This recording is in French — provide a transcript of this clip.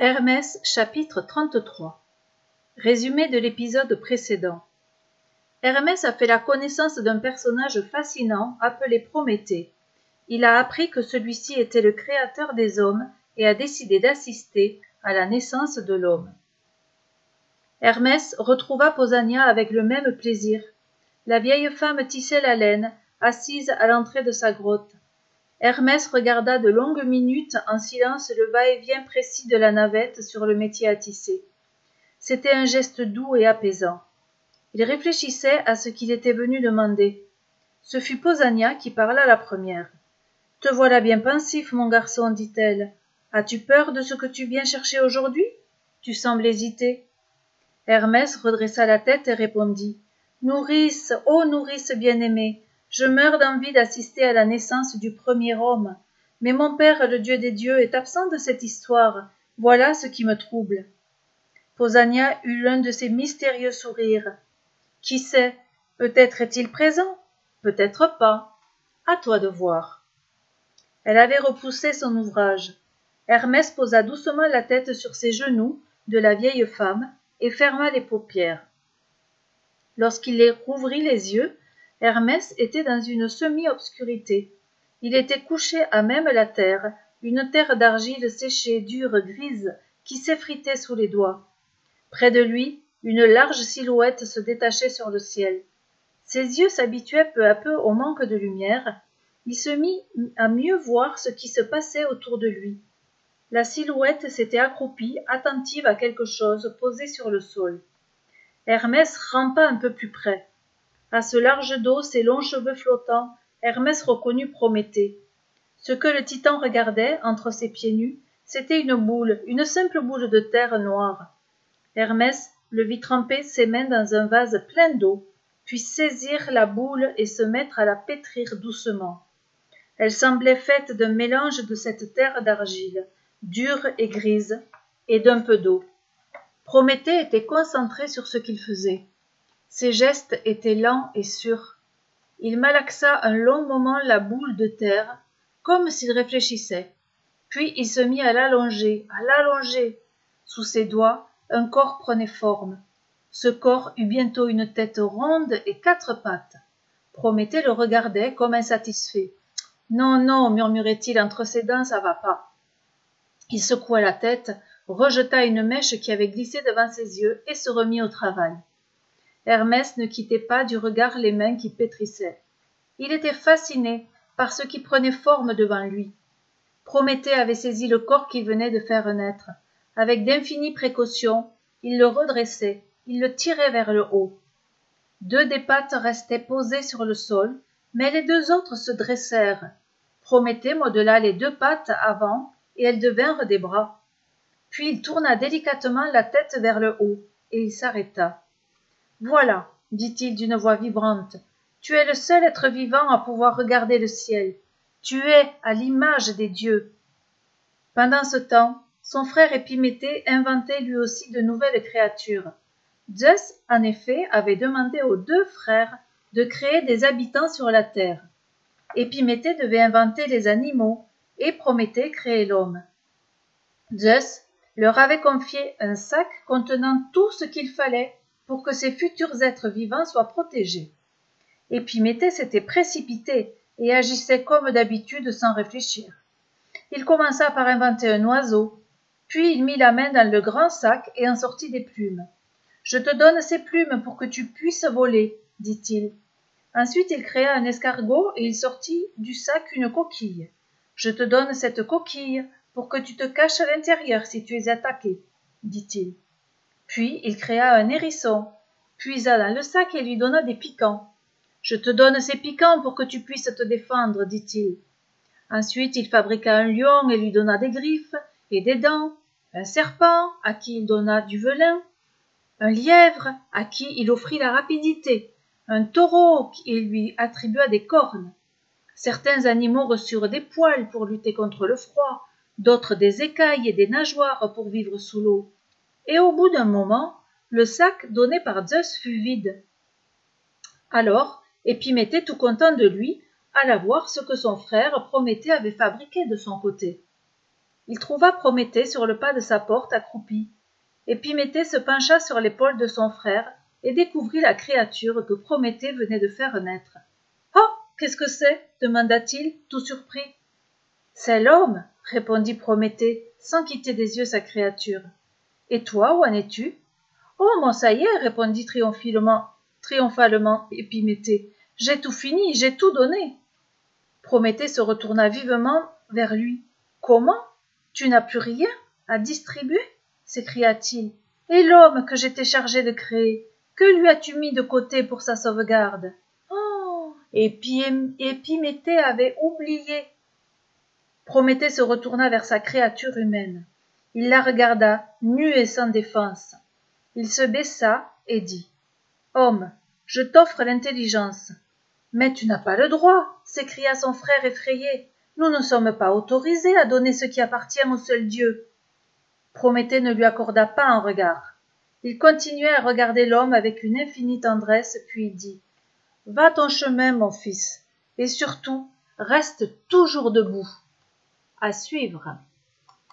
Hermès chapitre 33 Résumé de l'épisode précédent Hermès a fait la connaissance d'un personnage fascinant appelé Prométhée. Il a appris que celui-ci était le créateur des hommes et a décidé d'assister à la naissance de l'homme. Hermès retrouva Posania avec le même plaisir. La vieille femme tissait la laine, assise à l'entrée de sa grotte. Hermès regarda de longues minutes en silence le va-et-vient précis de la navette sur le métier à tisser. C'était un geste doux et apaisant. Il réfléchissait à ce qu'il était venu demander. Ce fut Posania qui parla la première. Te voilà bien pensif, mon garçon, dit-elle. As-tu peur de ce que tu viens chercher aujourd'hui? Tu sembles hésiter. Hermès redressa la tête et répondit. Nourrice, ô nourrice bien-aimée, je meurs d'envie d'assister à la naissance du premier homme. Mais mon père, le Dieu des dieux, est absent de cette histoire. Voilà ce qui me trouble. Posania eut l'un de ces mystérieux sourires. Qui sait, peut-être est-il présent, peut-être pas. À toi de voir. Elle avait repoussé son ouvrage. Hermès posa doucement la tête sur ses genoux de la vieille femme et ferma les paupières. Lorsqu'il les rouvrit les yeux, Hermès était dans une semi-obscurité. Il était couché à même la terre, une terre d'argile séchée, dure, grise, qui s'effritait sous les doigts. Près de lui, une large silhouette se détachait sur le ciel. Ses yeux s'habituaient peu à peu au manque de lumière. Il se mit à mieux voir ce qui se passait autour de lui. La silhouette s'était accroupie, attentive à quelque chose posé sur le sol. Hermès rampa un peu plus près. À ce large dos, ses longs cheveux flottants, Hermès reconnut Prométhée. Ce que le titan regardait, entre ses pieds nus, c'était une boule, une simple boule de terre noire. Hermès le vit tremper ses mains dans un vase plein d'eau, puis saisir la boule et se mettre à la pétrir doucement. Elle semblait faite d'un mélange de cette terre d'argile, dure et grise, et d'un peu d'eau. Prométhée était concentré sur ce qu'il faisait. Ses gestes étaient lents et sûrs. Il malaxa un long moment la boule de terre, comme s'il réfléchissait. Puis il se mit à l'allonger, à l'allonger. Sous ses doigts, un corps prenait forme. Ce corps eut bientôt une tête ronde et quatre pattes. Prométhée le regardait comme insatisfait. Non, non, murmurait-il entre ses dents, ça va pas. Il secoua la tête, rejeta une mèche qui avait glissé devant ses yeux et se remit au travail. Hermès ne quittait pas du regard les mains qui pétrissaient. Il était fasciné par ce qui prenait forme devant lui. Prométhée avait saisi le corps qu'il venait de faire naître. Avec d'infinies précautions, il le redressait, il le tirait vers le haut. Deux des pattes restaient posées sur le sol, mais les deux autres se dressèrent. Prométhée modela les deux pattes avant, et elles devinrent des bras. Puis il tourna délicatement la tête vers le haut, et il s'arrêta. Voilà, dit-il d'une voix vibrante, tu es le seul être vivant à pouvoir regarder le ciel. Tu es à l'image des dieux. Pendant ce temps, son frère Épiméthée inventait lui aussi de nouvelles créatures. Zeus, en effet, avait demandé aux deux frères de créer des habitants sur la terre. Épiméthée devait inventer les animaux et Prométhée créer l'homme. Zeus leur avait confié un sac contenant tout ce qu'il fallait pour que ces futurs êtres vivants soient protégés. Épiméthée s'était précipité et agissait comme d'habitude sans réfléchir. Il commença par inventer un oiseau, puis il mit la main dans le grand sac et en sortit des plumes. Je te donne ces plumes pour que tu puisses voler, dit-il. Ensuite il créa un escargot et il sortit du sac une coquille. Je te donne cette coquille pour que tu te caches à l'intérieur si tu es attaqué, dit-il. Puis il créa un hérisson, puisa dans le sac et lui donna des piquants. Je te donne ces piquants pour que tu puisses te défendre, dit-il. Ensuite il fabriqua un lion et lui donna des griffes et des dents, un serpent à qui il donna du velin, un lièvre à qui il offrit la rapidité, un taureau qui lui attribua des cornes. Certains animaux reçurent des poils pour lutter contre le froid, d'autres des écailles et des nageoires pour vivre sous l'eau et au bout d'un moment, le sac donné par Zeus fut vide. Alors, Épiméthée, tout content de lui, alla voir ce que son frère Prométhée avait fabriqué de son côté. il trouva Prométhée sur le pas de sa porte accroupi. Épiméthée se pencha sur l'épaule de son frère et découvrit la créature que Prométhée venait de faire naître. Oh Qu'est-ce que c'est? demanda-t-il, tout surpris. C'est l'homme, répondit Prométhée, sans quitter des yeux sa créature. Et toi, où en es-tu? Oh, moi, ça y est, répondit triomphalement, triomphalement Épiméthée. J'ai tout fini, j'ai tout donné. Prométhée se retourna vivement vers lui. Comment? Tu n'as plus rien à distribuer? s'écria-t-il. Et l'homme que j'étais chargé de créer, que lui as-tu mis de côté pour sa sauvegarde? Oh Épiméthée avait oublié. Prométhée se retourna vers sa créature humaine. Il la regarda, nue et sans défense. Il se baissa et dit Homme, je t'offre l'intelligence. Mais tu n'as pas le droit, s'écria son frère effrayé. Nous ne sommes pas autorisés à donner ce qui appartient au seul Dieu. Prométhée ne lui accorda pas un regard. Il continuait à regarder l'homme avec une infinie tendresse, puis dit Va ton chemin, mon fils, et surtout, reste toujours debout. À suivre.